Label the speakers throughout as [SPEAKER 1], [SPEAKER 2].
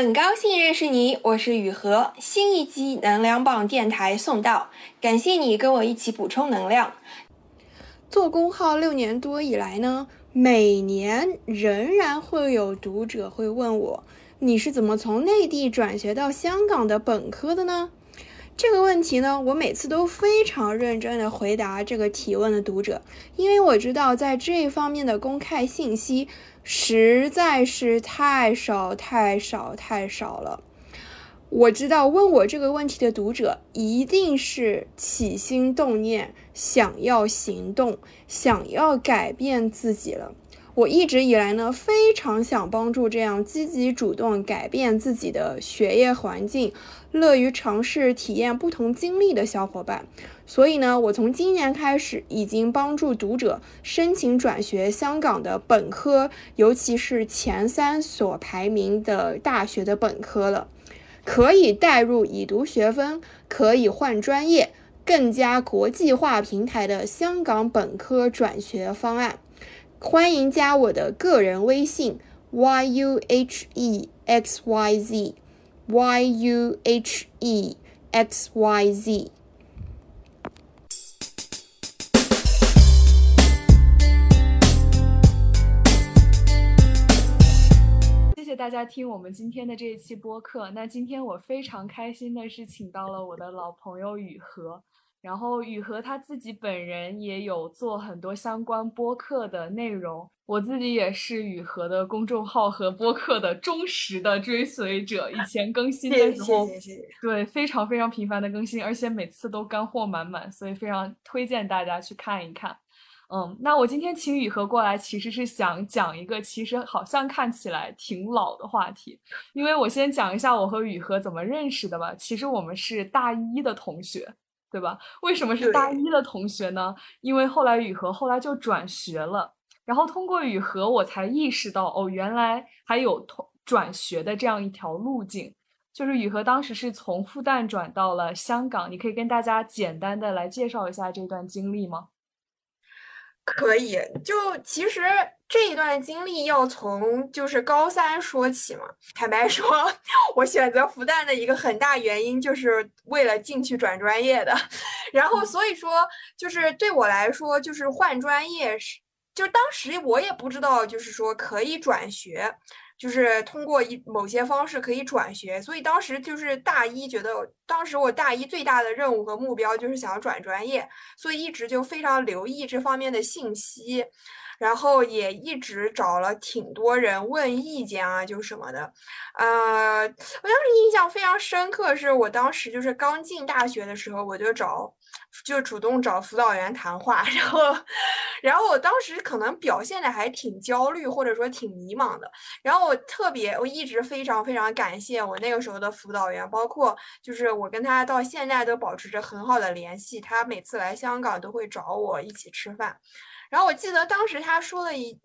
[SPEAKER 1] 很高兴认识你，我是雨禾。新一期能量棒电台送到，感谢你跟我一起补充能量。做公号六年多以来呢，每年仍然会有读者会问我，你是怎么从内地转学到香港的本科的呢？这个问题呢，我每次都非常认真的回答这个提问的读者，因为我知道在这方面的公开信息实在是太少太少太少了。我知道问我这个问题的读者一定是起心动念，想要行动，想要改变自己了。我一直以来呢，非常想帮助这样积极主动改变自己的学业环境，乐于尝试体验不同经历的小伙伴。所以呢，我从今年开始已经帮助读者申请转学香港的本科，尤其是前三所排名的大学的本科了，可以带入已读学分，可以换专业，更加国际化平台的香港本科转学方案。欢迎加我的个人微信 y u h e x y z y u h e x y z。
[SPEAKER 2] 大家听我们今天的这一期播客。那今天我非常开心的是，请到了我的老朋友雨禾。然后雨禾他自己本人也有做很多相关播客的内容，我自己也是雨禾的公众号和播客的忠实的追随者。以前更新的时候，对非常非常频繁的更新，而且每次都干货满满，所以非常推荐大家去看一看。嗯，那我今天请雨禾过来，其实是想讲一个其实好像看起来挺老的话题，因为我先讲一下我和雨禾怎么认识的吧。其实我们是大一的同学。对吧？为什么是大一的同学呢？因为后来雨禾后来就转学了，然后通过雨禾，我才意识到哦，原来还有同转学的这样一条路径。就是雨禾当时是从复旦转到了香港，你可以跟大家简单的来介绍一下这段经历吗？
[SPEAKER 1] 可以，就其实这一段经历要从就是高三说起嘛。坦白说，我选择复旦的一个很大原因就是为了进去转专业的。然后所以说，就是对我来说，就是换专业是，就当时我也不知道，就是说可以转学。就是通过一某些方式可以转学，所以当时就是大一觉得，当时我大一最大的任务和目标就是想要转专业，所以一直就非常留意这方面的信息，然后也一直找了挺多人问意见啊，就什么的，呃，我当时印象非常深刻，是我当时就是刚进大学的时候，我就找。就主动找辅导员谈话，然后，然后我当时可能表现的还挺焦虑，或者说挺迷茫的。然后我特别，我一直非常非常感谢我那个时候的辅导员，包括就是我跟他到现在都保持着很好的联系。他每次来香港都会找我一起吃饭。然后我记得当时他说了一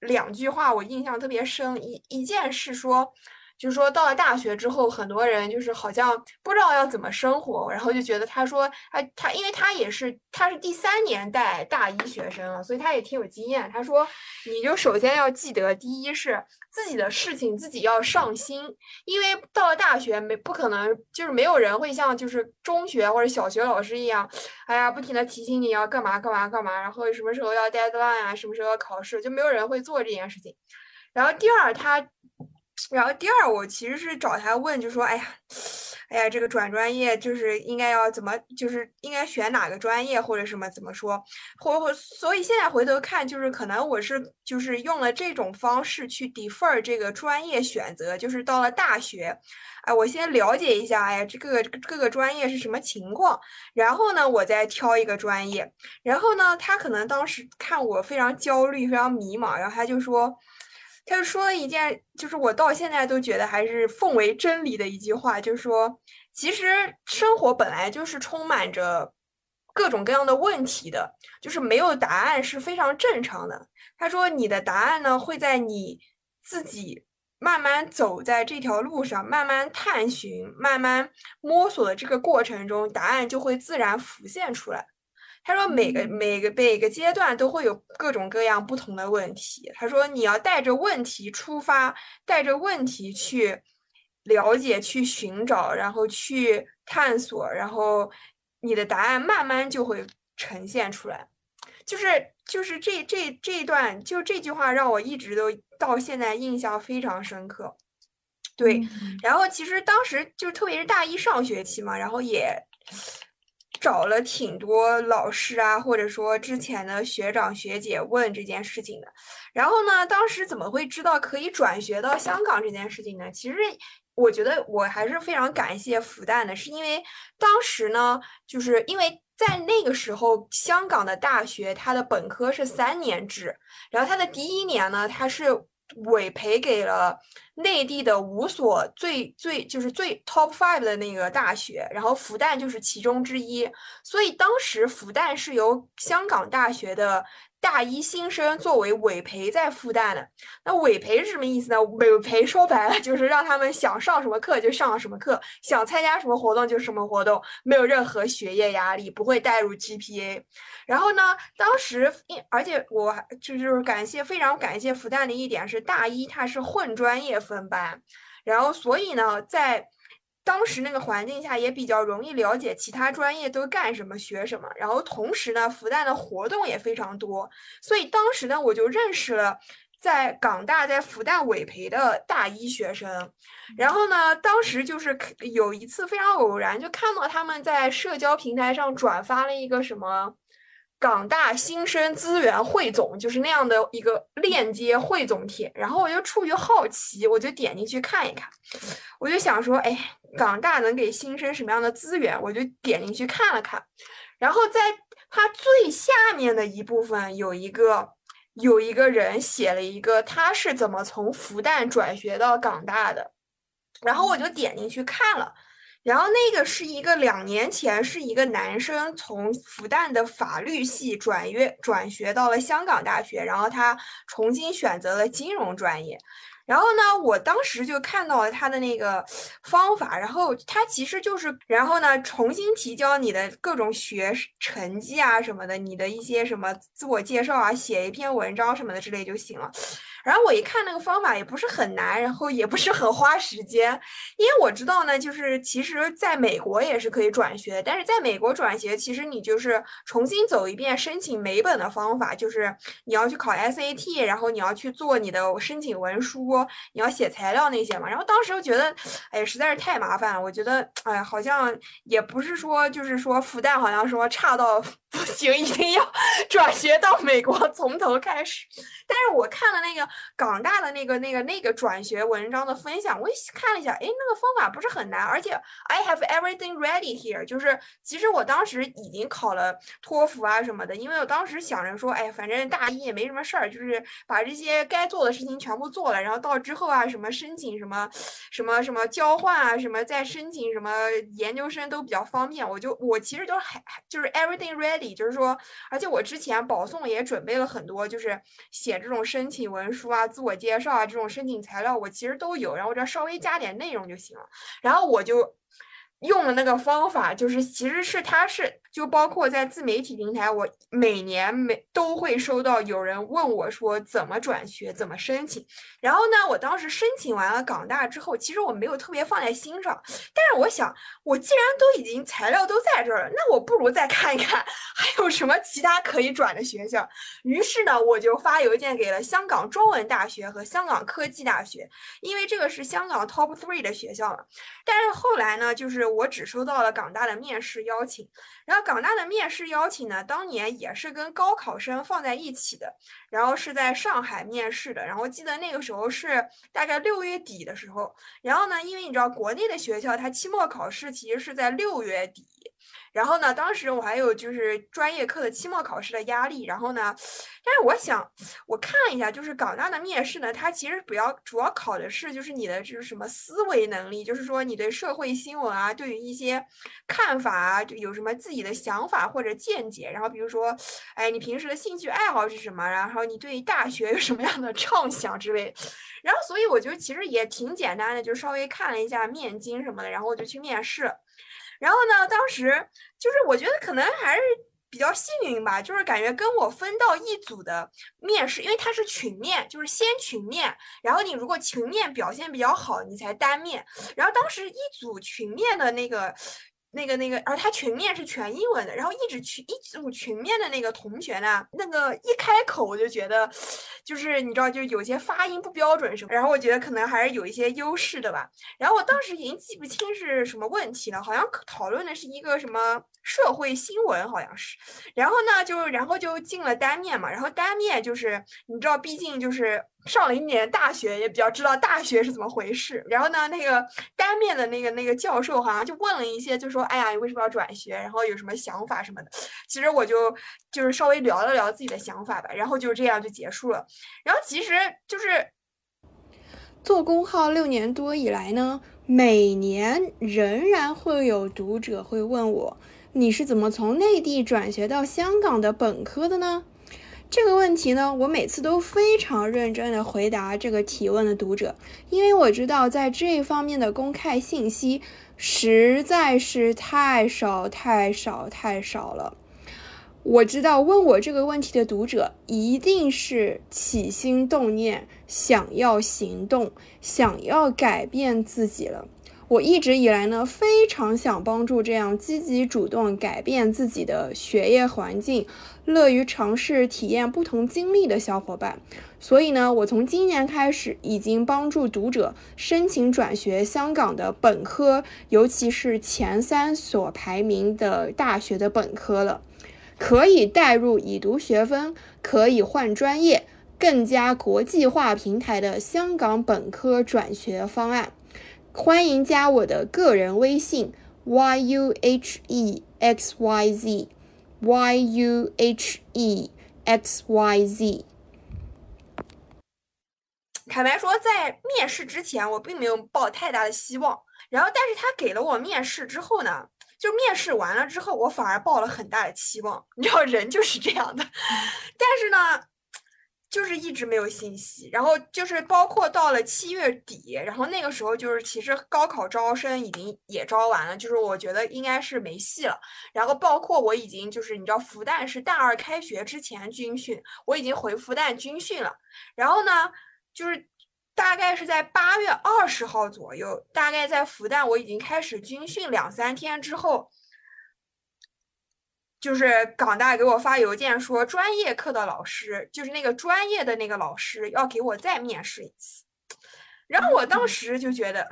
[SPEAKER 1] 两句话，我印象特别深。一一件事说。就是说，到了大学之后，很多人就是好像不知道要怎么生活，然后就觉得他说，哎，他因为他也是他是第三年带大一学生了，所以他也挺有经验。他说，你就首先要记得，第一是自己的事情自己要上心，因为到了大学没不可能就是没有人会像就是中学或者小学老师一样，哎呀，不停的提醒你要干嘛干嘛干嘛，然后什么时候要 deadline 啊，什么时候要考试，就没有人会做这件事情。然后第二他。然后第二，我其实是找他问，就说，哎呀，哎呀，这个转专业就是应该要怎么，就是应该选哪个专业或者什么怎么说，或或，所以现在回头看，就是可能我是就是用了这种方式去 defer 这个专业选择，就是到了大学，哎，我先了解一下，哎呀，这个各个专业是什么情况，然后呢，我再挑一个专业，然后呢，他可能当时看我非常焦虑，非常迷茫，然后他就说。他就说了一件，就是我到现在都觉得还是奉为真理的一句话，就是说，其实生活本来就是充满着各种各样的问题的，就是没有答案是非常正常的。他说，你的答案呢会在你自己慢慢走在这条路上，慢慢探寻、慢慢摸索的这个过程中，答案就会自然浮现出来。他说每个每个每个阶段都会有各种各样不同的问题。他说你要带着问题出发，带着问题去了解、去寻找，然后去探索，然后你的答案慢慢就会呈现出来。就是就是这这这一段，就这句话让我一直都到现在印象非常深刻。对，然后其实当时就特别是大一上学期嘛，然后也找了挺多老师啊，或者说之前的学长学姐问这件事情的。然后呢，当时怎么会知道可以转学到香港这件事情呢？其实我觉得我还是非常感谢复旦的，是因为当时呢，就是因为在那个时候，香港的大学它的本科是三年制，然后它的第一年呢，它是委培给了内地的五所最最就是最 top five 的那个大学，然后复旦就是其中之一，所以当时复旦是由香港大学的。大一新生作为委培在复旦的，那委培是什么意思呢？委培说白了就是让他们想上什么课就上什么课，想参加什么活动就什么活动，没有任何学业压力，不会带入 GPA。然后呢，当时因，而且我就是感谢，非常感谢复旦的一点是，大一它是混专业分班，然后所以呢，在。当时那个环境下也比较容易了解其他专业都干什么、学什么，然后同时呢，复旦的活动也非常多，所以当时呢，我就认识了在港大在复旦委培的大一学生，然后呢，当时就是有一次非常偶然，就看到他们在社交平台上转发了一个什么。港大新生资源汇总就是那样的一个链接汇总帖，然后我就出于好奇，我就点进去看一看，我就想说，哎，港大能给新生什么样的资源？我就点进去看了看，然后在它最下面的一部分有一个有一个人写了一个他是怎么从复旦转学到港大的，然后我就点进去看了。然后那个是一个两年前是一个男生从复旦的法律系转约转学到了香港大学，然后他重新选择了金融专业。然后呢，我当时就看到了他的那个方法，然后他其实就是，然后呢重新提交你的各种学成绩啊什么的，你的一些什么自我介绍啊，写一篇文章什么的之类就行了。然后我一看那个方法也不是很难，然后也不是很花时间，因为我知道呢，就是其实在美国也是可以转学，但是在美国转学，其实你就是重新走一遍申请美本的方法，就是你要去考 SAT，然后你要去做你的申请文书，你要写材料那些嘛。然后当时就觉得，哎，实在是太麻烦了。我觉得，哎，好像也不是说，就是说复旦好像说差到不 行，一定要 转学到美国从头开始。但是我看了那个。港大的那个、那个、那个转学文章的分享，我看了一下，哎，那个方法不是很难，而且 I have everything ready here，就是其实我当时已经考了托福啊什么的，因为我当时想着说，哎，反正大一也没什么事儿，就是把这些该做的事情全部做了，然后到之后啊，什么申请什么什么什么交换啊，什么再申请什么研究生都比较方便，我就我其实都还就是 everything ready，就是说，而且我之前保送也准备了很多，就是写这种申请文书。啊，自我介绍啊，这种申请材料我其实都有，然后我这稍微加点内容就行了，然后我就用了那个方法，就是其实是它是。就包括在自媒体平台，我每年每都会收到有人问我说怎么转学，怎么申请。然后呢，我当时申请完了港大之后，其实我没有特别放在心上。但是我想，我既然都已经材料都在这儿了，那我不如再看一看还有什么其他可以转的学校。于是呢，我就发邮件给了香港中文大学和香港科技大学，因为这个是香港 top three 的学校嘛。但是后来呢，就是我只收到了港大的面试邀请，然后。港大的面试邀请呢，当年也是跟高考生放在一起的，然后是在上海面试的，然后记得那个时候是大概六月底的时候，然后呢，因为你知道国内的学校它期末考试其实是在六月底。然后呢，当时我还有就是专业课的期末考试的压力。然后呢，但是我想，我看了一下，就是港大的面试呢，它其实主要主要考的是就是你的就是什么思维能力，就是说你对社会新闻啊，对于一些看法啊，就有什么自己的想法或者见解。然后比如说，哎，你平时的兴趣爱好是什么？然后你对大学有什么样的畅想之类。然后所以我觉得其实也挺简单的，就稍微看了一下面经什么的，然后我就去面试。然后呢，当时就是我觉得可能还是比较幸运吧，就是感觉跟我分到一组的面试，因为它是群面，就是先群面，然后你如果群面表现比较好，你才单面。然后当时一组群面的那个。那个那个，而他群面是全英文的，然后一直群一组群面的那个同学呢，那个一开口我就觉得，就是你知道，就有些发音不标准什么，然后我觉得可能还是有一些优势的吧。然后我当时已经记不清是什么问题了，好像讨论的是一个什么社会新闻，好像是。然后呢，就然后就进了单面嘛，然后单面就是你知道，毕竟就是。上了一年大学，也比较知道大学是怎么回事。然后呢，那个单面的那个那个教授好像就问了一些，就说：“哎呀，你为什么要转学？然后有什么想法什么的。”其实我就就是稍微聊了聊自己的想法吧，然后就这样就结束了。然后其实就是
[SPEAKER 3] 做公号六年多以来呢，每年仍然会有读者会问我：“你是怎么从内地转学到香港的本科的呢？”这个问题呢，我每次都非常认真的回答这个提问的读者，因为我知道在这方面的公开信息实在是太少太少太少了。我知道问我这个问题的读者一定是起心动念，想要行动，想要改变自己了。我一直以来呢，非常想帮助这样积极主动改变自己的学业环境、乐于尝试体验不同经历的小伙伴。所以呢，我从今年开始已经帮助读者申请转学香港的本科，尤其是前三所排名的大学的本科了，可以带入已读学分，可以换专业，更加国际化平台的香港本科转学方案。欢迎加我的个人微信 y u h e x y z y u h e x y z。
[SPEAKER 1] 坦白说，在面试之前，我并没有抱太大的希望。然后，但是他给了我面试之后呢，就面试完了之后，我反而抱了很大的期望。你知道，人就是这样的。但是呢。就是一直没有信息，然后就是包括到了七月底，然后那个时候就是其实高考招生已经也招完了，就是我觉得应该是没戏了。然后包括我已经就是你知道复旦是大二开学之前军训，我已经回复旦军训了。然后呢，就是大概是在八月二十号左右，大概在复旦我已经开始军训两三天之后。就是港大给我发邮件说，专业课的老师，就是那个专业的那个老师要给我再面试一次。然后我当时就觉得，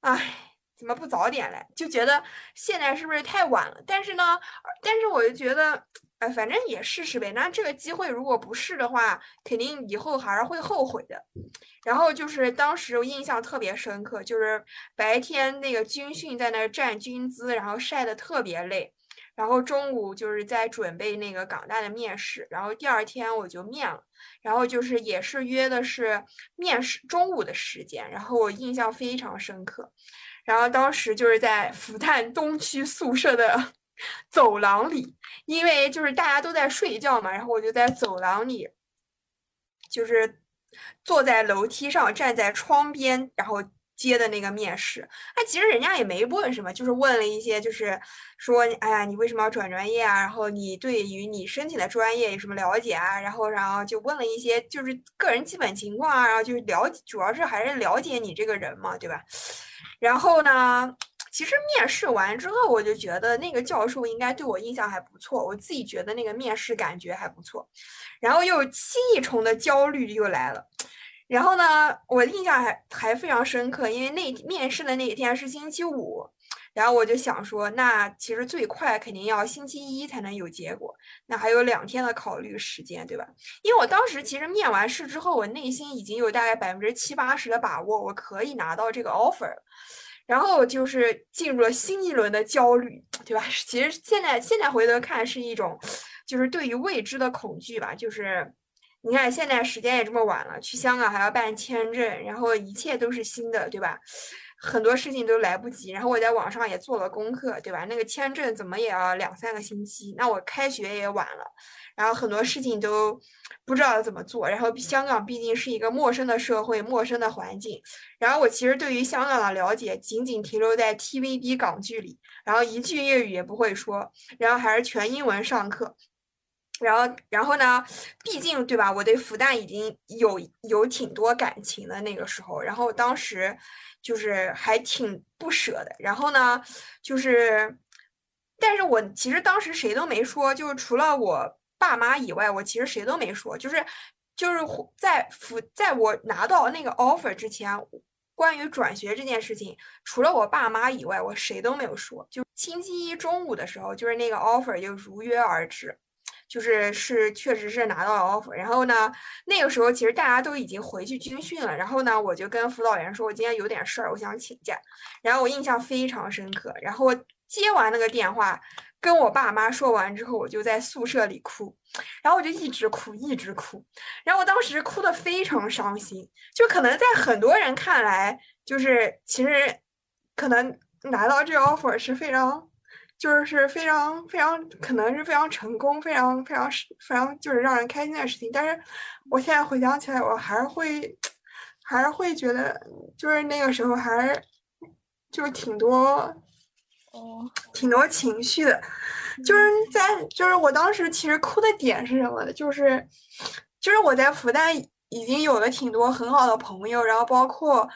[SPEAKER 1] 哎，怎么不早点来？就觉得现在是不是太晚了？但是呢，但是我就觉得，哎，反正也试试呗。那这个机会如果不试的话，肯定以后还是会后悔的。然后就是当时我印象特别深刻，就是白天那个军训在那站军姿，然后晒得特别累。然后中午就是在准备那个港大的面试，然后第二天我就面了，然后就是也是约的是面试中午的时间，然后我印象非常深刻，然后当时就是在复旦东区宿舍的 走廊里，因为就是大家都在睡觉嘛，然后我就在走廊里，就是坐在楼梯上，站在窗边，然后。接的那个面试，哎，其实人家也没问什么，就是问了一些，就是说，哎呀，你为什么要转专业啊？然后你对于你申请的专业有什么了解啊？然后，然后就问了一些，就是个人基本情况啊，然后就是了解，主要是还是了解你这个人嘛，对吧？然后呢，其实面试完之后，我就觉得那个教授应该对我印象还不错，我自己觉得那个面试感觉还不错，然后又七一重的焦虑又来了。然后呢，我印象还还非常深刻，因为那面试的那一天是星期五，然后我就想说，那其实最快肯定要星期一才能有结果，那还有两天的考虑时间，对吧？因为我当时其实面完试之后，我内心已经有大概百分之七八十的把握，我可以拿到这个 offer，然后就是进入了新一轮的焦虑，对吧？其实现在现在回头看是一种，就是对于未知的恐惧吧，就是。你看，现在时间也这么晚了，去香港还要办签证，然后一切都是新的，对吧？很多事情都来不及。然后我在网上也做了功课，对吧？那个签证怎么也要两三个星期，那我开学也晚了，然后很多事情都不知道怎么做。然后香港毕竟是一个陌生的社会，陌生的环境。然后我其实对于香港的了解仅仅停留在 TVB 港剧里，然后一句粤语也不会说，然后还是全英文上课。然后，然后呢？毕竟，对吧？我对复旦已经有有挺多感情的那个时候，然后当时就是还挺不舍的。然后呢，就是，但是我其实当时谁都没说，就是除了我爸妈以外，我其实谁都没说。就是，就是在复在我拿到那个 offer 之前，关于转学这件事情，除了我爸妈以外，我谁都没有说。就星期一中午的时候，就是那个 offer 就如约而至。就是是确实是拿到了 offer，然后呢，那个时候其实大家都已经回去军训了，然后呢，我就跟辅导员说，我今天有点事儿，我想请假，然后我印象非常深刻，然后接完那个电话，跟我爸妈说完之后，我就在宿舍里哭，然后我就一直哭一直哭，然后我当时哭的非常伤心，就可能在很多人看来，就是其实可能拿到这个 offer 是非常。就是非常非常可能是非常成功，非常非常非常就是让人开心的事情。但是我现在回想起来，我还是会还是会觉得，就是那个时候还是就是挺多
[SPEAKER 2] 哦，
[SPEAKER 1] 挺多情绪的。就是在就是我当时其实哭的点是什么呢？就是就是我在复旦已经有了挺多很好的朋友，然后包括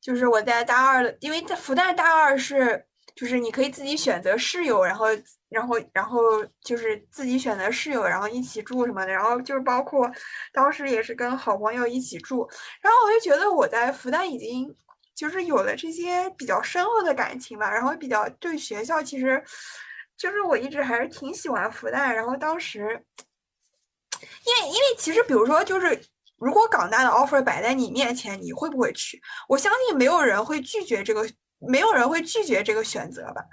[SPEAKER 1] 就是我在大二的，因为在复旦大二是。就是你可以自己选择室友，然后，然后，然后就是自己选择室友，然后一起住什么的，然后就是包括当时也是跟好朋友一起住，然后我就觉得我在复旦已经就是有了这些比较深厚的感情吧，然后比较对学校其实就是我一直还是挺喜欢复旦，然后当时，因为因为其实比如说就是如果港大的 offer 摆在你面前，你会不会去？我相信没有人会拒绝这个。没有人会拒绝这个选择吧，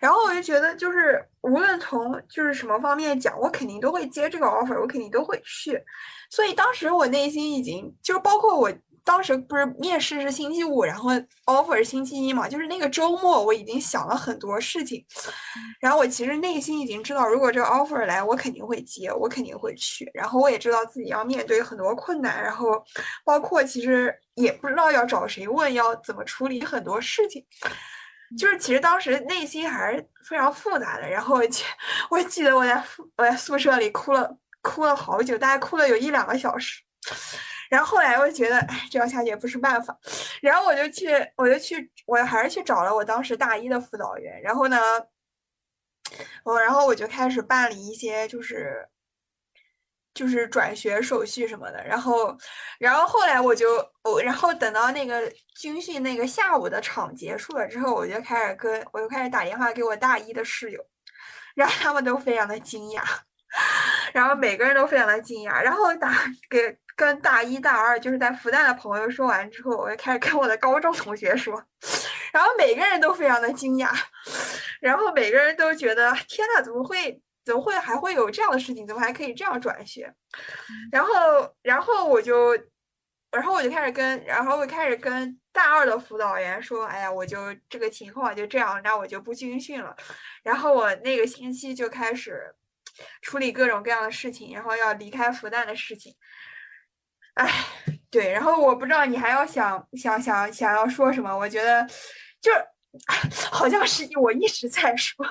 [SPEAKER 1] 然后我就觉得，就是无论从就是什么方面讲，我肯定都会接这个 offer，我肯定都会去，所以当时我内心已经就是包括我。当时不是面试是星期五，然后 offer 是星期一嘛，就是那个周末我已经想了很多事情，然后我其实内心已经知道，如果这个 offer 来，我肯定会接，我肯定会去。然后我也知道自己要面对很多困难，然后包括其实也不知道要找谁问，要怎么处理很多事情，就是其实当时内心还是非常复杂的。然后我记，得我在我在宿舍里哭了哭了好久，大概哭了有一两个小时。然后后来我就觉得，哎，这样下去也不是办法。然后我就去，我就去，我还是去找了我当时大一的辅导员。然后呢，我然后我就开始办理一些，就是就是转学手续什么的。然后，然后后来我就，我然后等到那个军训那个下午的场结束了之后，我就开始跟我就开始打电话给我大一的室友，然后他们都非常的惊讶，然后每个人都非常的惊讶，然后打给。跟大一、大二就是在复旦的朋友说完之后，我就开始跟我的高中同学说，然后每个人都非常的惊讶，然后每个人都觉得天呐，怎么会怎么会还会有这样的事情？怎么还可以这样转学？然后，然后我就，然后我就开始跟，然后我开始跟大二的辅导员说，哎呀，我就这个情况就这样，那我就不军训了。然后我那个星期就开始处理各种各样的事情，然后要离开复旦的事情。哎，对，然后我不知道你还要想想想想要说什么，我觉得就是 好像是我一直在说，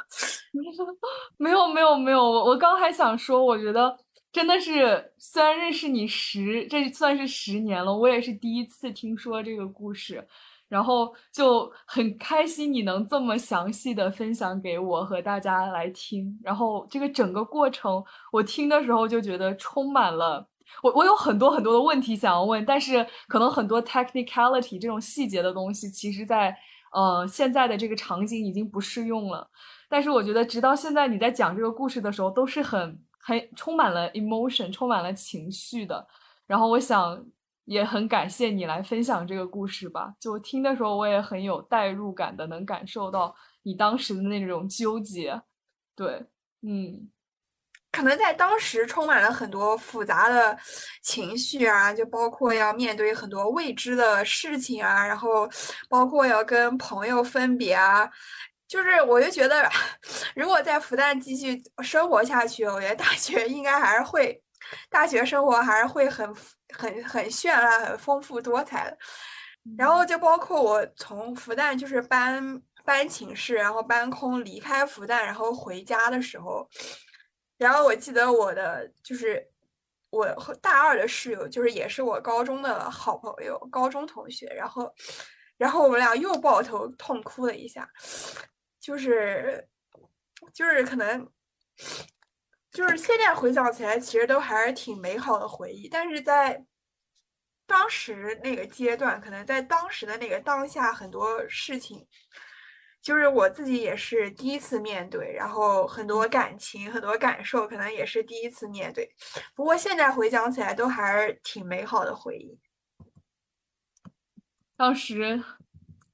[SPEAKER 2] 没有没有没有，我我刚还想说，我觉得真的是虽然认识你十，这算是十年了，我也是第一次听说这个故事，然后就很开心你能这么详细的分享给我和大家来听，然后这个整个过程我听的时候就觉得充满了。我我有很多很多的问题想要问，但是可能很多 technicality 这种细节的东西，其实在呃现在的这个场景已经不适用了。但是我觉得，直到现在你在讲这个故事的时候，都是很很充满了 emotion，充满了情绪的。然后我想也很感谢你来分享这个故事吧。就听的时候，我也很有代入感的，能感受到你当时的那种纠结。对，嗯。
[SPEAKER 1] 可能在当时充满了很多复杂的情绪啊，就包括要面对很多未知的事情啊，然后包括要跟朋友分别啊，就是我就觉得，如果在复旦继续生活下去，我觉得大学应该还是会，大学生活还是会很很很绚烂、很丰富多彩的。然后就包括我从复旦就是搬搬寝室，然后搬空离开复旦，然后回家的时候。然后我记得我的就是我大二的室友，就是也是我高中的好朋友，高中同学。然后，然后我们俩又抱头痛哭了一下，就是就是可能就是现在回想起来，其实都还是挺美好的回忆。但是在当时那个阶段，可能在当时的那个当下，很多事情。就是我自己也是第一次面对，然后很多感情、很多感受，可能也是第一次面对。不过现在回想起来，都还是挺美好的回忆。
[SPEAKER 2] 当时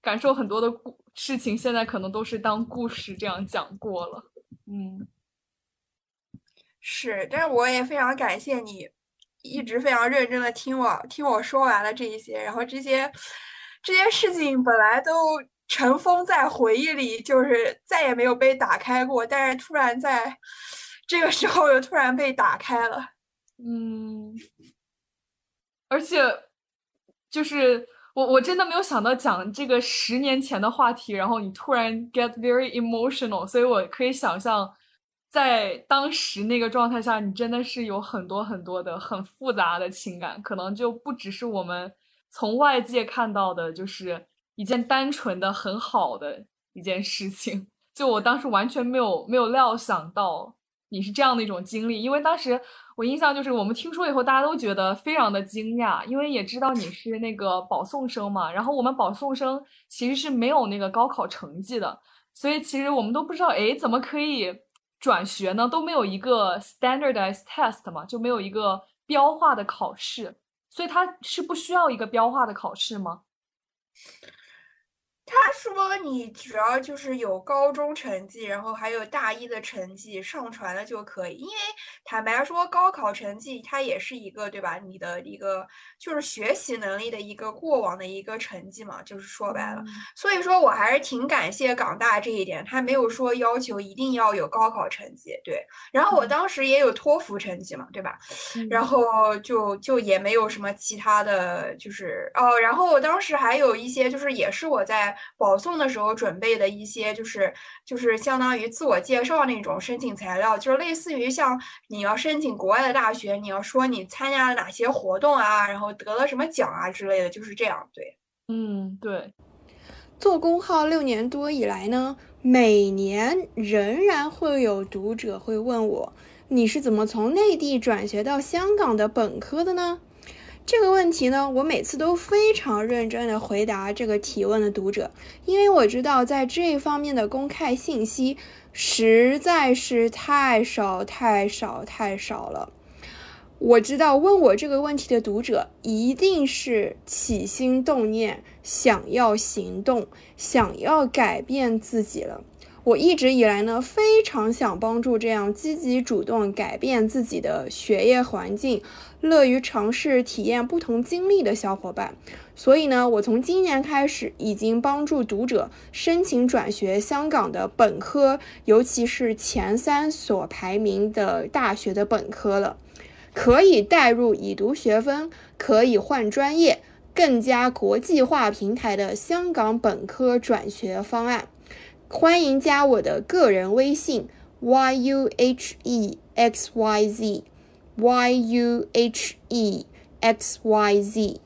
[SPEAKER 2] 感受很多的故事情，现在可能都是当故事这样讲过了。嗯，
[SPEAKER 1] 是，但是我也非常感谢你，一直非常认真的听我听我说完了这一些，然后这些这些事情本来都。尘封在回忆里，就是再也没有被打开过。但是突然在这个时候又突然被打开了，
[SPEAKER 2] 嗯，而且就是我我真的没有想到讲这个十年前的话题，然后你突然 get very emotional，所以我可以想象，在当时那个状态下，你真的是有很多很多的很复杂的情感，可能就不只是我们从外界看到的，就是。一件单纯的很好的一件事情，就我当时完全没有没有料想到你是这样的一种经历，因为当时我印象就是我们听说以后，大家都觉得非常的惊讶，因为也知道你是那个保送生嘛，然后我们保送生其实是没有那个高考成绩的，所以其实我们都不知道，哎，怎么可以转学呢？都没有一个 standardized test 嘛，就没有一个标化的考试，所以它是不需要一个标化的考试吗？
[SPEAKER 1] 他说：“你只要就是有高中成绩，然后还有大一的成绩上传了就可以。因为坦白说，高考成绩它也是一个对吧？你的一个就是学习能力的一个过往的一个成绩嘛。就是说白了，所以说我还是挺感谢港大这一点，他没有说要求一定要有高考成绩。对，然后我当时也有托福成绩嘛，对吧？然后就就也没有什么其他的就是哦，然后我当时还有一些就是也是我在。”保送的时候准备的一些，就是就是相当于自我介绍那种申请材料，就是类似于像你要申请国外的大学，你要说你参加了哪些活动啊，然后得了什么奖啊之类的，就是这样。对，
[SPEAKER 2] 嗯，对。
[SPEAKER 3] 做公号六年多以来呢，每年仍然会有读者会问我，你是怎么从内地转学到香港的本科的呢？这个问题呢，我每次都非常认真的回答这个提问的读者，因为我知道在这方面的公开信息实在是太少太少太少了。我知道问我这个问题的读者一定是起心动念，想要行动，想要改变自己了。我一直以来呢，非常想帮助这样积极主动改变自己的学业环境、乐于尝试体验不同经历的小伙伴。所以呢，我从今年开始已经帮助读者申请转学香港的本科，尤其是前三所排名的大学的本科了，可以带入已读学分，可以换专业，更加国际化平台的香港本科转学方案。欢迎加我的个人微信 y u h e x y z y u h e x y z。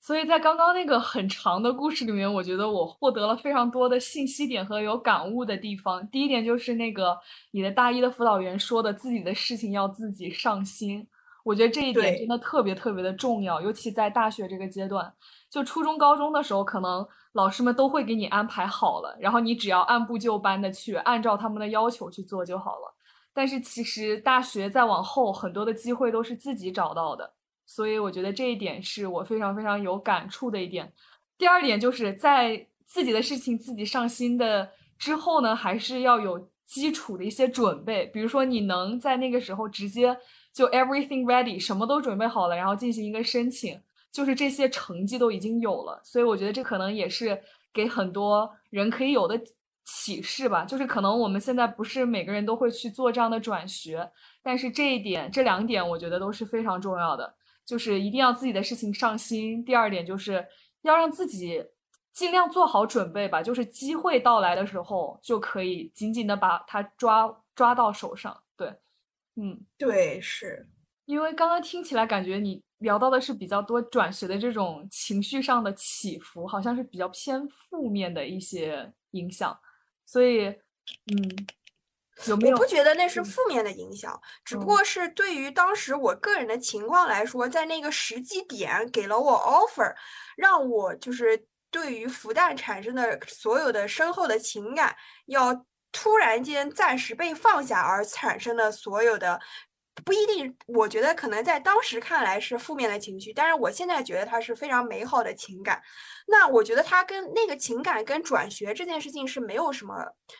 [SPEAKER 2] 所以在刚刚那个很长的故事里面，我觉得我获得了非常多的信息点和有感悟的地方。第一点就是那个你的大一的辅导员说的，自己的事情要自己上心。我觉得这一点真的特别特别的重要，尤其在大学这个阶段。就初中、高中的时候，可能。老师们都会给你安排好了，然后你只要按部就班的去按照他们的要求去做就好了。但是其实大学再往后，很多的机会都是自己找到的，所以我觉得这一点是我非常非常有感触的一点。第二点就是在自己的事情自己上心的之后呢，还是要有基础的一些准备，比如说你能在那个时候直接就 everything ready，什么都准备好了，然后进行一个申请，就是这些成绩都已经有了。所以我觉得这可能也是给很多人可以有的启示吧。就是可能我们现在不是每个人都会去做这样的转学，但是这一点这两点我觉得都是非常重要的，就是一定要自己的事情上心。第二点就是要让自己。尽量做好准备吧，就是机会到来的时候，就可以紧紧的把它抓抓到手上。对，嗯，
[SPEAKER 1] 对，是
[SPEAKER 2] 因为刚刚听起来感觉你聊到的是比较多转学的这种情绪上的起伏，好像是比较偏负面的一些影响，所以，嗯，有没有？
[SPEAKER 1] 我不觉得那是负面的影响，只不过是对于当时我个人的情况来说，在那个时机点给了我 offer，让我就是。对于复旦产生的所有的深厚的情感，要突然间暂时被放下而产生的所有的。不一定，我觉得可能在当时看来是负面的情绪，但是我现在觉得它是非常美好的情感。那我觉得它跟那个情感跟转学这件事情是没有什么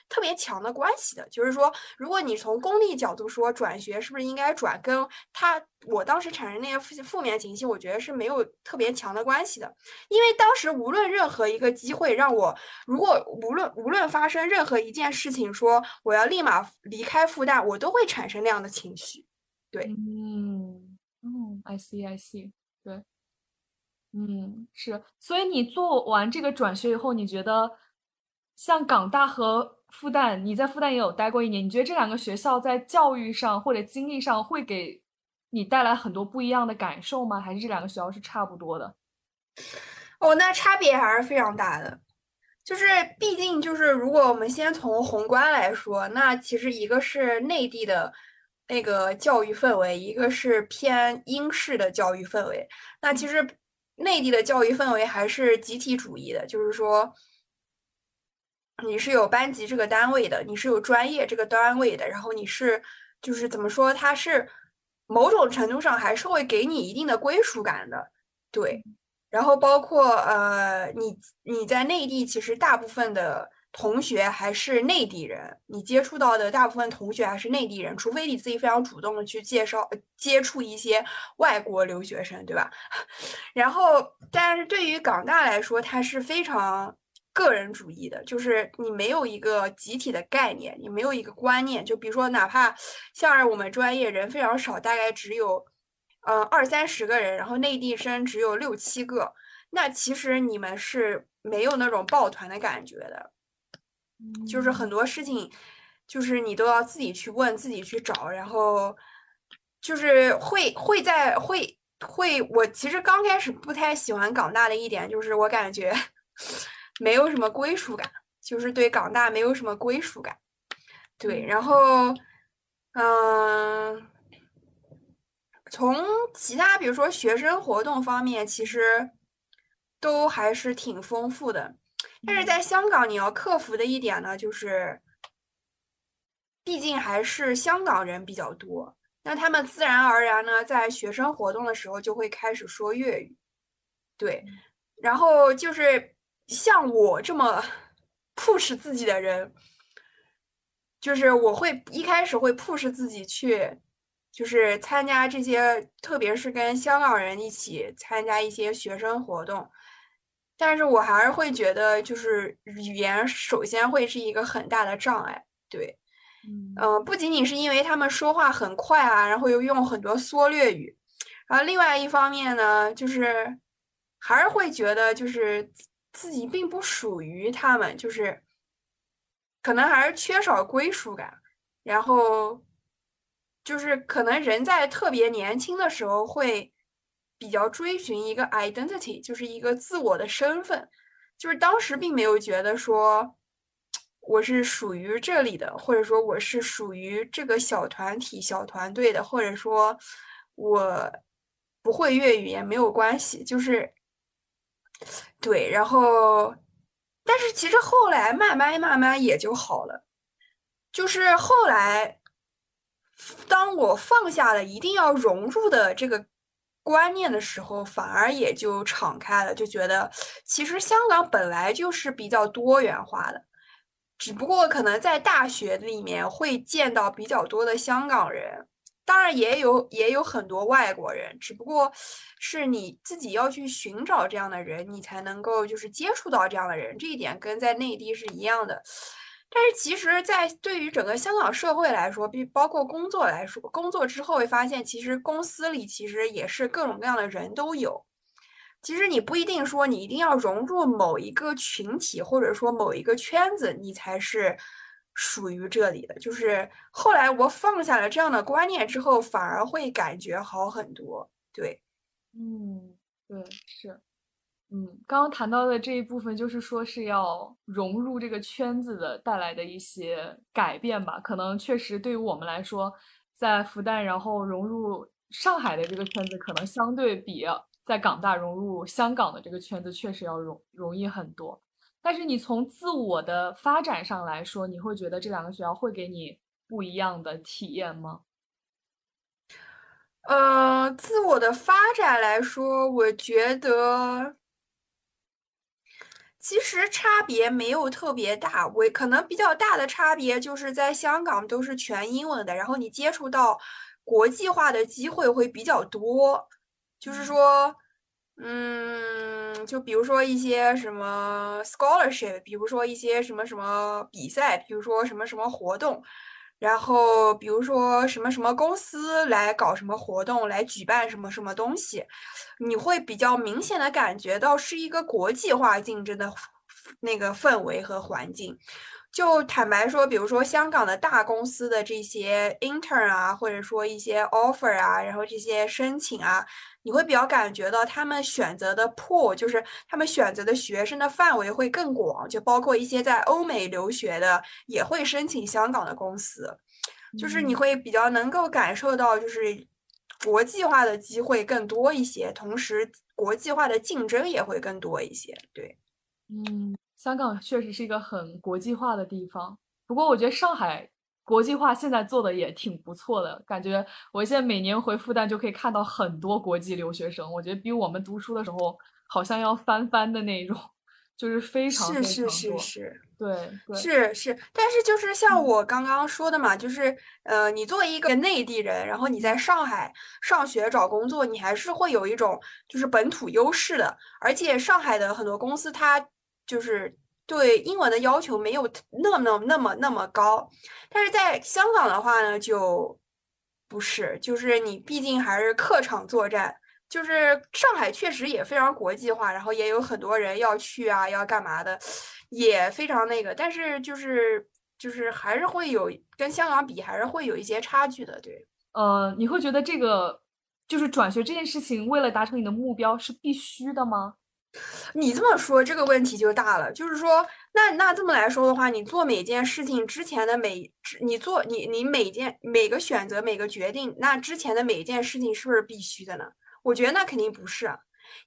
[SPEAKER 1] 特别强的关系的。就是说，如果你从功利角度说转学是不是应该转，跟他我当时产生那些负负面情绪，我觉得是没有特别强的关系的。因为当时无论任何一个机会让我，如果无论无论发生任何一件事情，说我要立马离开复旦，我都会产生那样的情绪。对，
[SPEAKER 2] 嗯，嗯，I see, I see，对，嗯，是，所以你做完这个转学以后，你觉得像港大和复旦，你在复旦也有待过一年，你觉得这两个学校在教育上或者经历上会给你带来很多不一样的感受吗？还是这两个学校是差不多的？
[SPEAKER 1] 哦，那差别还是非常大的，就是毕竟就是如果我们先从宏观来说，那其实一个是内地的。那个教育氛围，一个是偏英式的教育氛围。那其实内地的教育氛围还是集体主义的，就是说你是有班级这个单位的，你是有专业这个单位的，然后你是就是怎么说，它是某种程度上还是会给你一定的归属感的，对。然后包括呃，你你在内地其实大部分的。同学还是内地人，你接触到的大部分同学还是内地人，除非你自己非常主动的去介绍、接触一些外国留学生，对吧？然后，但是对于港大来说，它是非常个人主义的，就是你没有一个集体的概念，你没有一个观念。就比如说，哪怕像是我们专业人非常少，大概只有嗯二三十个人，然后内地生只有六七个，那其实你们是没有那种抱团的感觉的。就是很多事情，就是你都要自己去问，自己去找，然后就是会会在会会。我其实刚开始不太喜欢港大的一点，就是我感觉 没有什么归属感，就是对港大没有什么归属感。对，然后嗯，从其他比如说学生活动方面，其实都还是挺丰富的。但是在香港，你要克服的一点呢，就是，毕竟还是香港人比较多，那他们自然而然呢，在学生活动的时候就会开始说粤语，对，然后就是像我这么 push 自己的人，就是我会一开始会 push 自己去，就是参加这些，特别是跟香港人一起参加一些学生活动。但是我还是会觉得，就是语言首先会是一个很大的障碍，对，嗯，不仅仅是因为他们说话很快啊，然后又用很多缩略语，然后另外一方面呢，就是还是会觉得就是自己并不属于他们，就是可能还是缺少归属感，然后就是可能人在特别年轻的时候会。比较追寻一个 identity，就是一个自我的身份，就是当时并没有觉得说我是属于这里的，或者说我是属于这个小团体、小团队的，或者说我不会粤语也没有关系，就是对。然后，但是其实后来慢慢慢慢也就好了，就是后来当我放下了一定要融入的这个。观念的时候，反而也就敞开了，就觉得其实香港本来就是比较多元化的，只不过可能在大学里面会见到比较多的香港人，当然也有也有很多外国人，只不过是你自己要去寻找这样的人，你才能够就是接触到这样的人，这一点跟在内地是一样的。但是其实，在对于整个香港社会来说，比包括工作来说，工作之后会发现，其实公司里其实也是各种各样的人都有。其实你不一定说你一定要融入某一个群体，或者说某一个圈子，你才是属于这里的。就是后来我放下了这样的观念之后，反而会感觉好很多。对，
[SPEAKER 2] 嗯，对，是，嗯，刚刚谈到的这一部分，就是说是要融入这个圈子的带来的一些改变吧。可能确实对于我们来说，在复旦然后融入上海的这个圈子，可能相对比。在港大融入香港的这个圈子确实要容容易很多，但是你从自我的发展上来说，你会觉得这两个学校会给你不一样的体验吗？
[SPEAKER 1] 呃，自我的发展来说，我觉得其实差别没有特别大。我可能比较大的差别就是在香港都是全英文的，然后你接触到国际化的机会会比较多。就是说，嗯，就比如说一些什么 scholarship，比如说一些什么什么比赛，比如说什么什么活动，然后比如说什么什么公司来搞什么活动，来举办什么什么东西，你会比较明显的感觉到是一个国际化竞争的那个氛围和环境。就坦白说，比如说香港的大公司的这些 intern 啊，或者说一些 offer 啊，然后这些申请啊。你会比较感觉到他们选择的 pool，就是他们选择的学生的范围会更广，就包括一些在欧美留学的也会申请香港的公司，就是你会比较能够感受到，就是国际化的机会更多一些，同时国际化的竞争也会更多一些。对，
[SPEAKER 2] 嗯，香港确实是一个很国际化的地方，不过我觉得上海。国际化现在做的也挺不错的，感觉我现在每年回复旦就可以看到很多国际留学生，我觉得比我们读书的时候好像要翻番的那种，就是非常
[SPEAKER 1] 是是是是，
[SPEAKER 2] 对，
[SPEAKER 1] 是是，但是就是像我刚刚说的嘛，就是呃，你作为一个内地人，然后你在上海上学找工作，你还是会有一种就是本土优势的，而且上海的很多公司它就是。对英文的要求没有那么那么那么高，但是在香港的话呢，就不是，就是你毕竟还是客场作战，就是上海确实也非常国际化，然后也有很多人要去啊，要干嘛的，也非常那个，但是就是就是还是会有跟香港比，还是会有一些差距的，对。
[SPEAKER 2] 呃，你会觉得这个就是转学这件事情，为了达成你的目标是必须的吗？
[SPEAKER 1] 你这么说，这个问题就大了。就是说，那那这么来说的话，你做每件事情之前的每，你做你你每件每个选择每个决定，那之前的每一件事情是不是必须的呢？我觉得那肯定不是，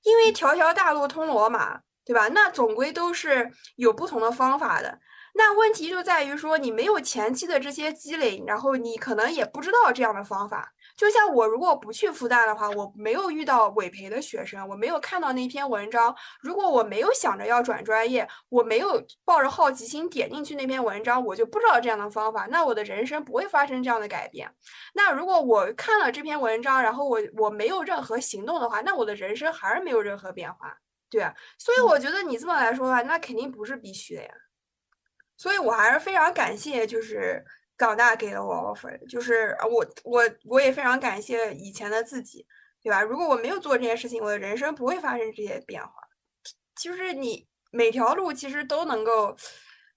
[SPEAKER 1] 因为条条大路通罗马，对吧？那总归都是有不同的方法的。那问题就在于说，你没有前期的这些积累，然后你可能也不知道这样的方法。就像我如果不去复旦的话，我没有遇到委培的学生，我没有看到那篇文章。如果我没有想着要转专业，我没有抱着好奇心点进去那篇文章，我就不知道这样的方法，那我的人生不会发生这样的改变。那如果我看了这篇文章，然后我我没有任何行动的话，那我的人生还是没有任何变化，对啊。所以我觉得你这么来说的话，那肯定不是必须的呀。所以我还是非常感谢，就是。港大给了我 offer，就是我我我也非常感谢以前的自己，对吧？如果我没有做这件事情，我的人生不会发生这些变化。就是你每条路其实都能够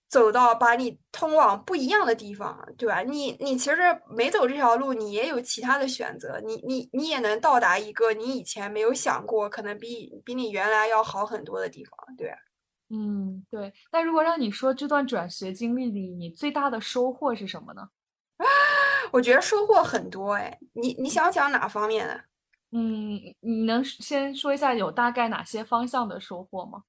[SPEAKER 1] 走到把你通往不一样的地方，对吧？你你其实没走这条路，你也有其他的选择，你你你也能到达一个你以前没有想过，可能比比你原来要好很多的地方，对。
[SPEAKER 2] 嗯，对。那如果让你说这段转学经历里，你最大的收获是什么呢？
[SPEAKER 1] 我觉得收获很多哎。你你想讲哪方面的？
[SPEAKER 2] 嗯，你能先说一下有大概哪些方向的收获吗？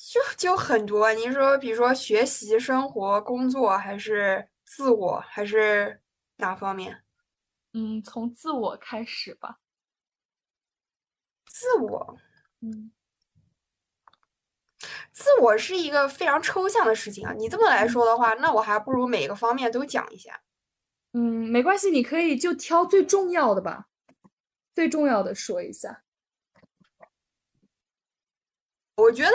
[SPEAKER 1] 就就很多。你说，比如说学习、生活、工作，还是自我，还是哪方面？
[SPEAKER 2] 嗯，从自我开始吧。
[SPEAKER 1] 自我，
[SPEAKER 2] 嗯，
[SPEAKER 1] 自我是一个非常抽象的事情啊。你这么来说的话，那我还不如每个方面都讲一下。
[SPEAKER 2] 嗯，没关系，你可以就挑最重要的吧，最重要的说一下。
[SPEAKER 1] 我觉得。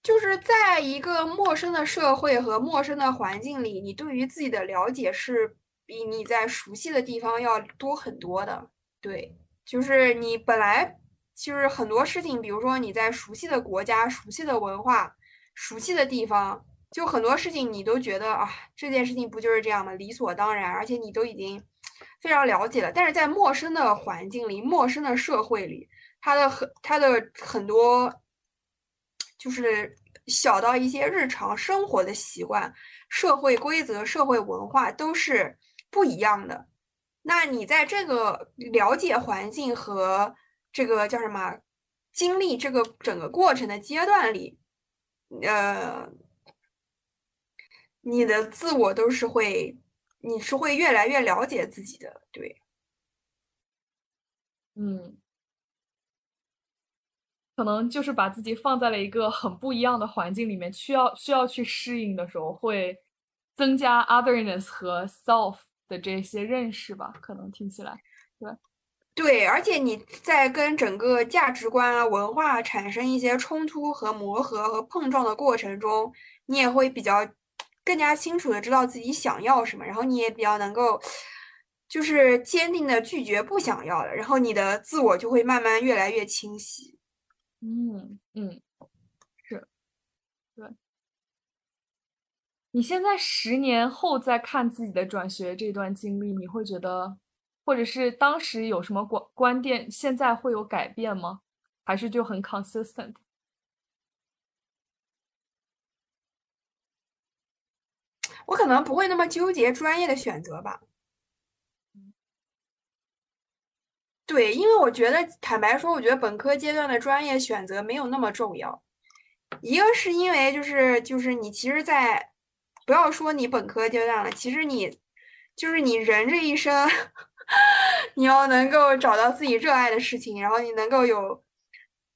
[SPEAKER 1] 就是在一个陌生的社会和陌生的环境里，你对于自己的了解是比你在熟悉的地方要多很多的。对，就是你本来就是很多事情，比如说你在熟悉的国家、熟悉的文化、熟悉的地方，就很多事情你都觉得啊，这件事情不就是这样吗？理所当然，而且你都已经非常了解了。但是在陌生的环境里、陌生的社会里，它的很它的很多。就是小到一些日常生活的习惯、社会规则、社会文化都是不一样的。那你在这个了解环境和这个叫什么经历这个整个过程的阶段里，呃，你的自我都是会，你是会越来越了解自己的，对，
[SPEAKER 2] 嗯。可能就是把自己放在了一个很不一样的环境里面，需要需要去适应的时候，会增加 otherness 和 self 的这些认识吧？可能听起来，对，
[SPEAKER 1] 对，而且你在跟整个价值观啊、文化产生一些冲突和磨合和碰撞的过程中，你也会比较更加清楚的知道自己想要什么，然后你也比较能够就是坚定的拒绝不想要的，然后你的自我就会慢慢越来越清晰。
[SPEAKER 2] 嗯嗯，是，对。你现在十年后再看自己的转学这段经历，你会觉得，或者是当时有什么观观点，现在会有改变吗？还是就很 consistent？
[SPEAKER 1] 我可能不会那么纠结专业的选择吧。对，因为我觉得，坦白说，我觉得本科阶段的专业选择没有那么重要。一个是因为，就是就是你其实，在不要说你本科阶段了，其实你就是你人这一生，你要能够找到自己热爱的事情，然后你能够有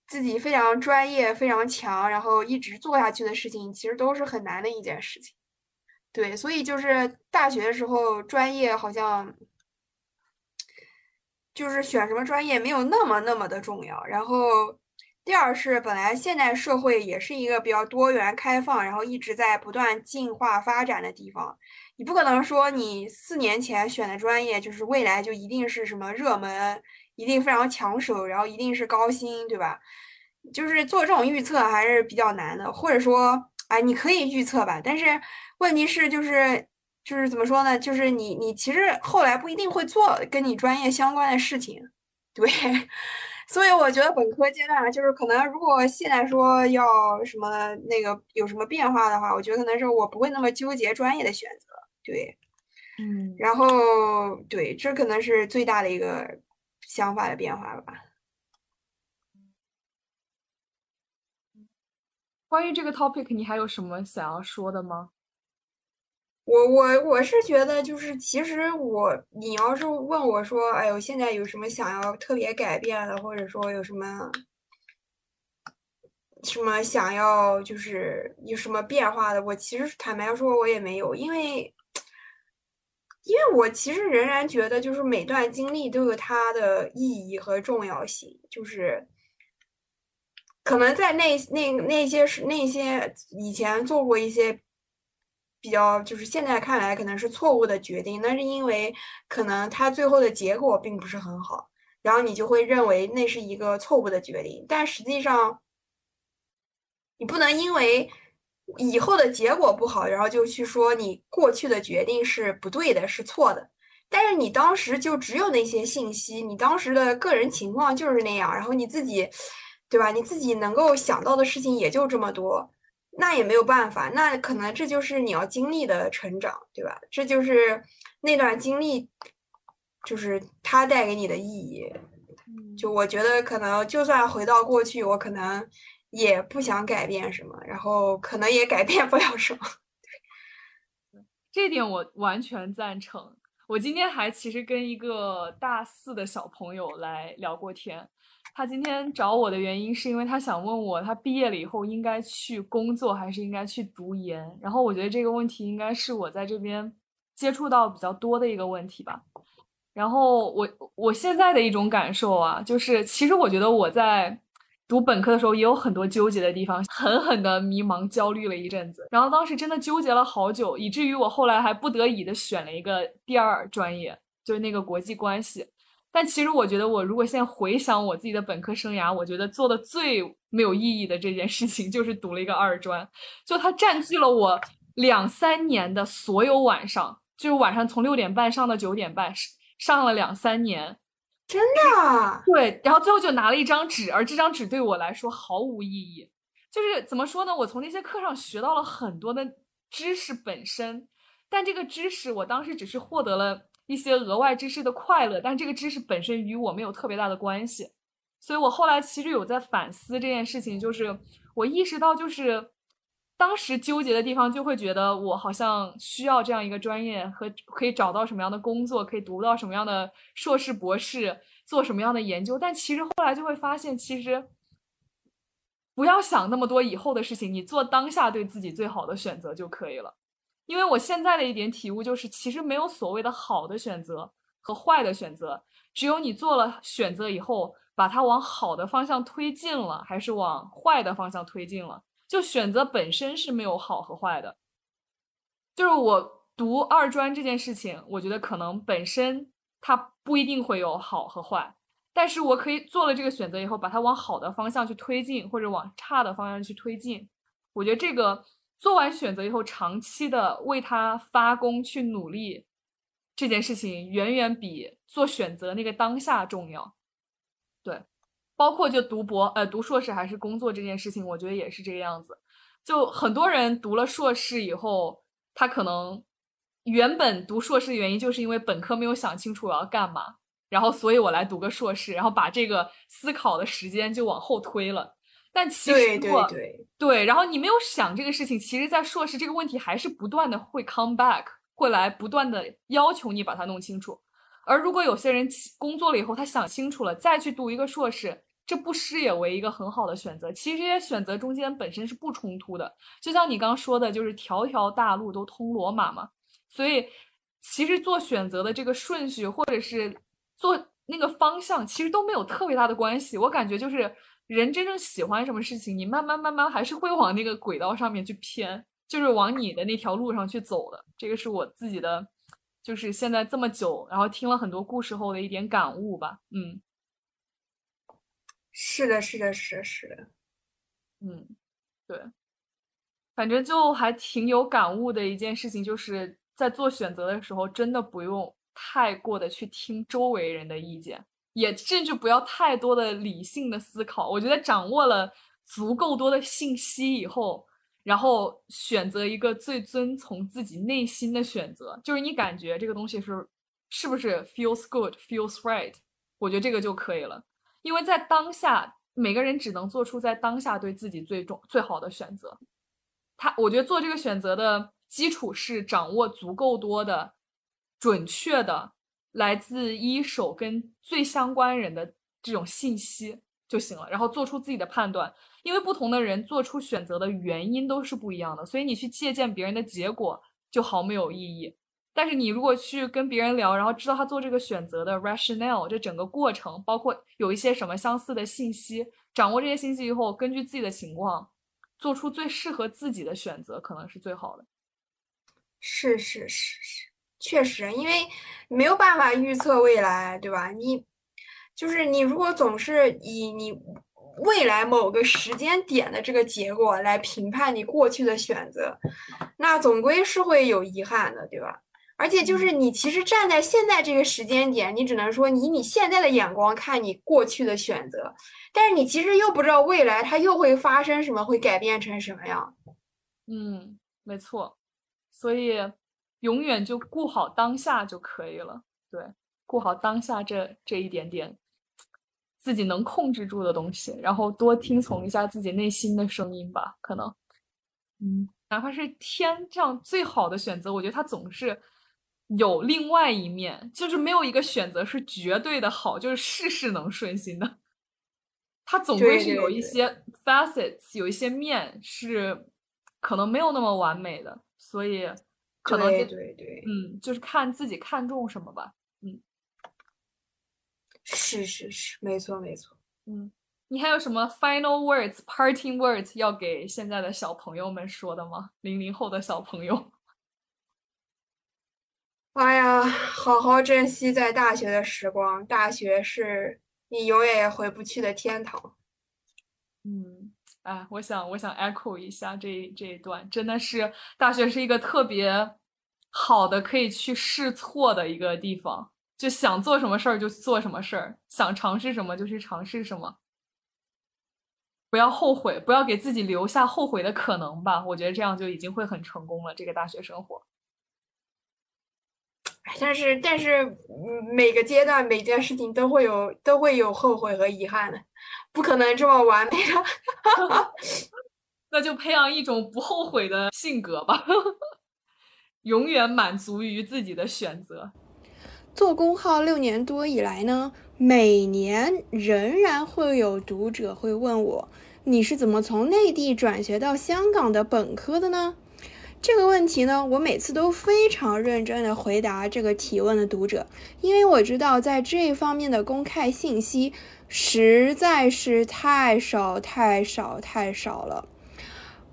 [SPEAKER 1] 自己非常专业、非常强，然后一直做下去的事情，其实都是很难的一件事情。对，所以就是大学的时候，专业好像。就是选什么专业没有那么那么的重要。然后，第二是本来现代社会也是一个比较多元开放，然后一直在不断进化发展的地方。你不可能说你四年前选的专业就是未来就一定是什么热门，一定非常抢手，然后一定是高薪，对吧？就是做这种预测还是比较难的。或者说，哎，你可以预测吧，但是问题是就是。就是怎么说呢？就是你，你其实后来不一定会做跟你专业相关的事情，对。所以我觉得本科阶段就是可能，如果现在说要什么那个有什么变化的话，我觉得可能是我不会那么纠结专业的选择，对。
[SPEAKER 2] 嗯。
[SPEAKER 1] 然后，对，这可能是最大的一个想法的变化吧。
[SPEAKER 2] 关于这个 topic，你还有什么想要说的吗？
[SPEAKER 1] 我我我是觉得，就是其实我，你要是问我说，哎呦，现在有什么想要特别改变的，或者说有什么什么想要就是有什么变化的，我其实坦白说，我也没有，因为因为我其实仍然觉得，就是每段经历都有它的意义和重要性，就是可能在那那那些是那些以前做过一些。比较就是现在看来可能是错误的决定，那是因为可能他最后的结果并不是很好，然后你就会认为那是一个错误的决定。但实际上，你不能因为以后的结果不好，然后就去说你过去的决定是不对的，是错的。但是你当时就只有那些信息，你当时的个人情况就是那样，然后你自己，对吧？你自己能够想到的事情也就这么多。那也没有办法，那可能这就是你要经历的成长，对吧？这就是那段经历，就是它带给你的意义。就我觉得，可能就算回到过去，我可能也不想改变什么，然后可能也改变不了什么。
[SPEAKER 2] 对 这点我完全赞成。我今天还其实跟一个大四的小朋友来聊过天，他今天找我的原因是因为他想问我，他毕业了以后应该去工作还是应该去读研。然后我觉得这个问题应该是我在这边接触到比较多的一个问题吧。然后我我现在的一种感受啊，就是其实我觉得我在。读本科的时候也有很多纠结的地方，狠狠的迷茫、焦虑了一阵子。然后当时真的纠结了好久，以至于我后来还不得已的选了一个第二专业，就是那个国际关系。但其实我觉得，我如果现在回想我自己的本科生涯，我觉得做的最没有意义的这件事情，就是读了一个二专。就它占据了我两三年的所有晚上，就是晚上从六点半上到九点半，上了两三年。
[SPEAKER 1] 真的
[SPEAKER 2] 对，然后最后就拿了一张纸，而这张纸对我来说毫无意义。就是怎么说呢？我从那些课上学到了很多的知识本身，但这个知识我当时只是获得了一些额外知识的快乐，但这个知识本身与我没有特别大的关系。所以我后来其实有在反思这件事情，就是我意识到，就是当时纠结的地方，就会觉得我好像需要这样一个专业和可以找到什么样的工作，可以读到什么样的硕士博士。做什么样的研究？但其实后来就会发现，其实不要想那么多以后的事情，你做当下对自己最好的选择就可以了。因为我现在的一点体悟就是，其实没有所谓的好的选择和坏的选择，只有你做了选择以后，把它往好的方向推进了，还是往坏的方向推进了。就选择本身是没有好和坏的。就是我读二专这件事情，我觉得可能本身。它不一定会有好和坏，但是我可以做了这个选择以后，把它往好的方向去推进，或者往差的方向去推进。我觉得这个做完选择以后，长期的为它发功去努力，这件事情远远比做选择那个当下重要。对，包括就读博呃读硕士还是工作这件事情，我觉得也是这个样子。就很多人读了硕士以后，他可能。原本读硕士的原因就是因为本科没有想清楚我要干嘛，然后所以我来读个硕士，然后把这个思考的时间就往后推了。但其实
[SPEAKER 1] 对对
[SPEAKER 2] 对，然后你没有想这个事情，其实，在硕士这个问题还是不断的会 come back，会来不断的要求你把它弄清楚。而如果有些人工作了以后，他想清楚了，再去读一个硕士，这不失也为一个很好的选择。其实这些选择中间本身是不冲突的，就像你刚说的，就是条条大路都通罗马嘛。所以，其实做选择的这个顺序，或者是做那个方向，其实都没有特别大的关系。我感觉就是人真正喜欢什么事情，你慢慢慢慢还是会往那个轨道上面去偏，就是往你的那条路上去走的。这个是我自己的，就是现在这么久，然后听了很多故事后的一点感悟吧。嗯，
[SPEAKER 1] 是的，是的，是的，是的。
[SPEAKER 2] 嗯，对，反正就还挺有感悟的一件事情，就是。在做选择的时候，真的不用太过的去听周围人的意见，也甚至不要太多的理性的思考。我觉得掌握了足够多的信息以后，然后选择一个最遵从自己内心的选择，就是你感觉这个东西是是不是 feels good, feels right，我觉得这个就可以了。因为在当下，每个人只能做出在当下对自己最重最好的选择。他，我觉得做这个选择的。基础是掌握足够多的、准确的来自一手跟最相关人的这种信息就行了，然后做出自己的判断。因为不同的人做出选择的原因都是不一样的，所以你去借鉴别人的结果就毫没有意义。但是你如果去跟别人聊，然后知道他做这个选择的 rationale，这整个过程包括有一些什么相似的信息，掌握这些信息以后，根据自己的情况做出最适合自己的选择，可能是最好的。
[SPEAKER 1] 是是是是，确实，因为没有办法预测未来，对吧？你就是你，如果总是以你未来某个时间点的这个结果来评判你过去的选择，那总归是会有遗憾的，对吧？而且就是你其实站在现在这个时间点，你只能说以你现在的眼光看你过去的选择，但是你其实又不知道未来它又会发生什么，会改变成什么样。
[SPEAKER 2] 嗯，没错。所以，永远就顾好当下就可以了。对，顾好当下这这一点点自己能控制住的东西，然后多听从一下自己内心的声音吧。可能，嗯，哪怕是天这样最好的选择，我觉得它总是有另外一面，就是没有一个选择是绝对的好，就是事事能顺心的。它总归是有一些 facets，有一些面是可能没有那么完美的，所以可能
[SPEAKER 4] 对对对，
[SPEAKER 2] 嗯，就是看自己看重什么吧。嗯，
[SPEAKER 4] 是是是，没错没错。
[SPEAKER 2] 嗯，你还有什么 final words、parting words 要给现在的小朋友们说的吗？零零后的小朋友。
[SPEAKER 4] 哎呀，好好珍惜在大学的时光，大学是你永远也回不去的天堂。
[SPEAKER 2] 嗯，哎，我想，我想 echo 一下这这一段，真的是大学是一个特别好的可以去试错的一个地方，就想做什么事儿就做什么事儿，想尝试什么就去尝试什么，不要后悔，不要给自己留下后悔的可能吧。我觉得这样就已经会很成功了，这个大学生活。
[SPEAKER 4] 但是，但是，每个阶段每件事情都会有都会有后悔和遗憾的，不可能这么完美的。
[SPEAKER 2] 那就培养一种不后悔的性格吧，永远满足于自己的选择。
[SPEAKER 1] 做公号六年多以来呢，每年仍然会有读者会问我，你是怎么从内地转学到香港的本科的呢？这个问题呢，我每次都非常认真的回答这个提问的读者，因为我知道在这方面的公开信息实在是太少太少太少了。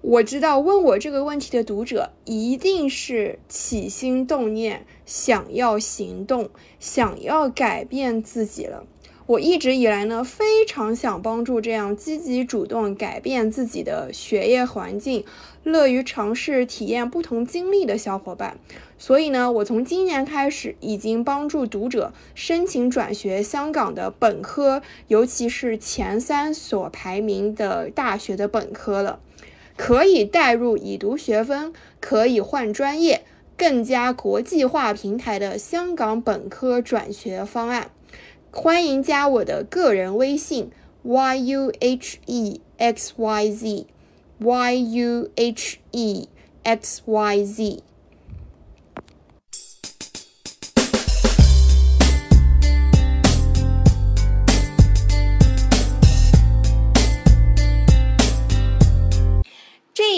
[SPEAKER 1] 我知道问我这个问题的读者一定是起心动念，想要行动，想要改变自己了。我一直以来呢，非常想帮助这样积极主动改变自己的学业环境、乐于尝试体验不同经历的小伙伴。所以呢，我从今年开始已经帮助读者申请转学香港的本科，尤其是前三所排名的大学的本科了，可以带入已读学分，可以换专业，更加国际化平台的香港本科转学方案。欢迎加我的个人微信 y u h e x y z y u h e x y z。